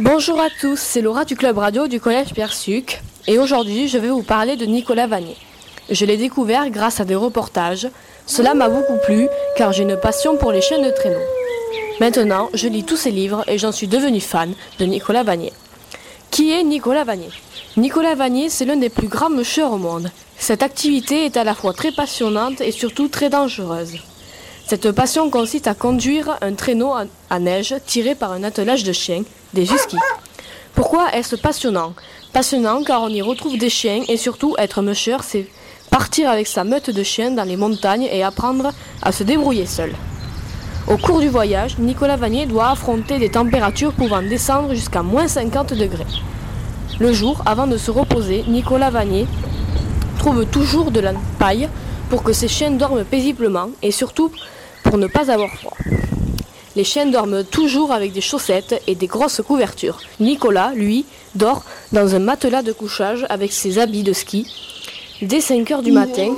Bonjour à tous, c'est Laura du club radio du collège Pierre Suc et aujourd'hui je vais vous parler de Nicolas Vanier. Je l'ai découvert grâce à des reportages. Cela m'a beaucoup plu car j'ai une passion pour les chaînes de traîneau. Maintenant, je lis tous ses livres et j'en suis devenu fan de Nicolas Vanier. Qui est Nicolas Vanier? Nicolas Vanier, c'est l'un des plus grands mûcheurs au monde. Cette activité est à la fois très passionnante et surtout très dangereuse. Cette passion consiste à conduire un traîneau à neige tiré par un attelage de chiens, des huskies. Pourquoi est-ce passionnant? Passionnant car on y retrouve des chiens et surtout être musher, c'est partir avec sa meute de chiens dans les montagnes et apprendre à se débrouiller seul. Au cours du voyage, Nicolas Vanier doit affronter des températures pouvant descendre jusqu'à moins 50 degrés. Le jour, avant de se reposer, Nicolas Vanier trouve toujours de la paille pour que ses chiens dorment paisiblement et surtout pour ne pas avoir froid. Les chiens dorment toujours avec des chaussettes et des grosses couvertures. Nicolas, lui, dort dans un matelas de couchage avec ses habits de ski. Dès 5 heures du matin,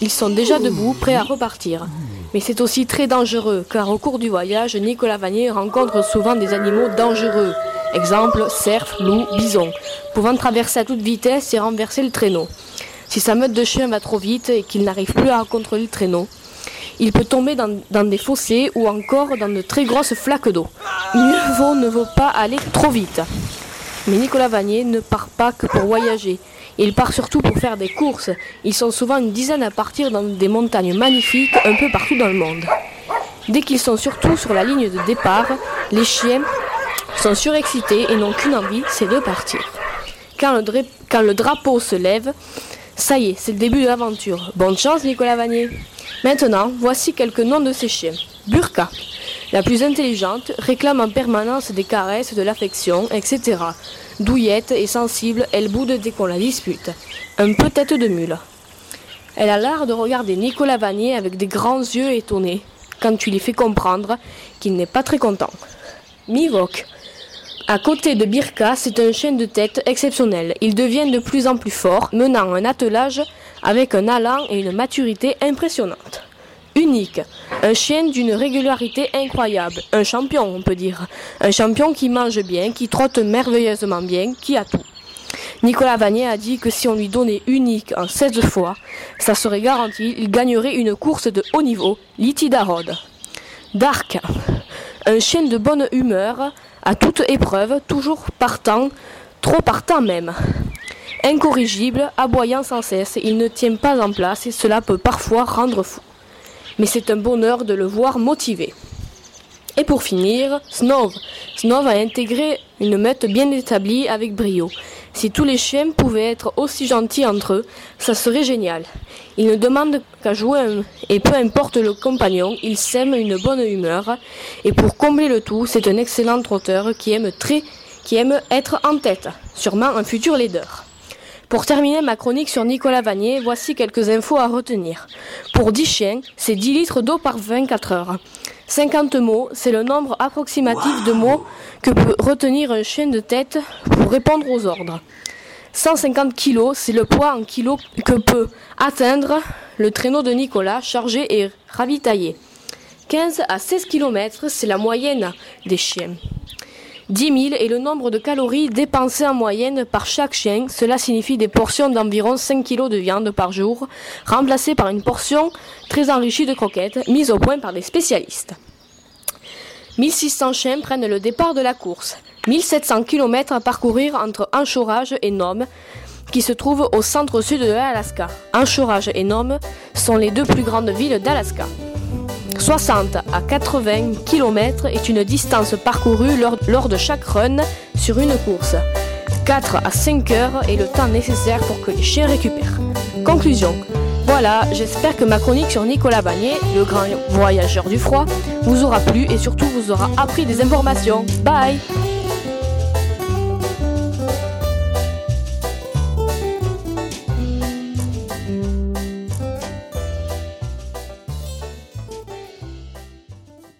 ils sont déjà debout, prêts à repartir. Mais c'est aussi très dangereux, car au cours du voyage, Nicolas Vanier rencontre souvent des animaux dangereux. Exemple, cerfs, loups, bisons, pouvant traverser à toute vitesse et renverser le traîneau. Si sa meute de chiens va trop vite et qu'il n'arrive plus à contrôler le traîneau, il peut tomber dans, des fossés ou encore dans de très grosses flaques d'eau. Mieux ne vaut pas aller trop vite. Mais Nicolas Vanier ne part pas que pour voyager. Il part surtout pour faire des courses. Ils sont souvent une dizaine à partir dans des montagnes magnifiques un peu partout dans le monde. Dès qu'ils sont surtout sur la ligne de départ, les chiens sont surexcités et n'ont qu'une envie, c'est de partir. Quand le drapeau se lève, ça y est, c'est le début de l'aventure. Bonne chance Nicolas Vanier. Maintenant, voici quelques noms de ces chiens. Burka, la plus intelligente, réclame en permanence des caresses, de l'affection, etc. Douillette et sensible, elle boude dès qu'on la dispute. Un peu tête de mule. Elle a l'art de regarder Nicolas Vanier avec des grands yeux étonnés, quand tu lui fais comprendre qu'il n'est pas très content. Mivok. À côté de Birka, c'est un chien de tête exceptionnel. Il devient de plus en plus fort, menant un attelage avec un allant et une maturité impressionnante. Unique, un chien d'une régularité incroyable, un champion on peut dire, un champion qui mange bien, qui trotte merveilleusement bien, qui a tout. Nicolas Vanier a dit que si on lui donnait unique en 16 fois, ça serait garanti, il gagnerait une course de haut niveau, l'Itidarod. Dark, un chien de bonne humeur, à toute épreuve, toujours partant, trop partant même. Incorrigible, aboyant sans cesse, il ne tient pas en place et cela peut parfois rendre fou. Mais c'est un bonheur de le voir motivé. Et pour finir, Snov. Snov a intégré une meute bien établie avec brio. Si tous les chiens pouvaient être aussi gentils entre eux, ça serait génial. Il ne demande qu'à jouer et peu importe le compagnon, il sème une bonne humeur. Et pour combler le tout, c'est un excellent trotteur qui aime très, qui aime être en tête, sûrement un futur leader. Pour terminer ma chronique sur Nicolas Vanier, voici quelques infos à retenir. Pour 10 chiens, c'est 10 litres d'eau par 24 heures. 50 mots, c'est le nombre approximatif de mots que peut retenir un chien de tête pour répondre aux ordres. 150 kg, c'est le poids en kilos que peut atteindre le traîneau de Nicolas chargé et ravitaillé. 15 à 16 km, c'est la moyenne des chiens. 10 000 est le nombre de calories dépensées en moyenne par chaque chien. Cela signifie des portions d'environ 5 kg de viande par jour, remplacées par une portion très enrichie de croquettes, mise au point par des spécialistes. 1600 chiens prennent le départ de la course. 1700 km à parcourir entre Anchorage et Nome, qui se trouve au centre-sud de l'Alaska. Anchorage et Nome sont les deux plus grandes villes d'Alaska. 60 à 80 km est une distance parcourue lors, de chaque run sur une course. 4 à 5 heures est le temps nécessaire pour que les chiens récupèrent. Conclusion. Voilà, j'espère que ma chronique sur Nicolas Bagné, le grand voyageur du froid, vous aura plu et surtout vous aura appris des informations. Bye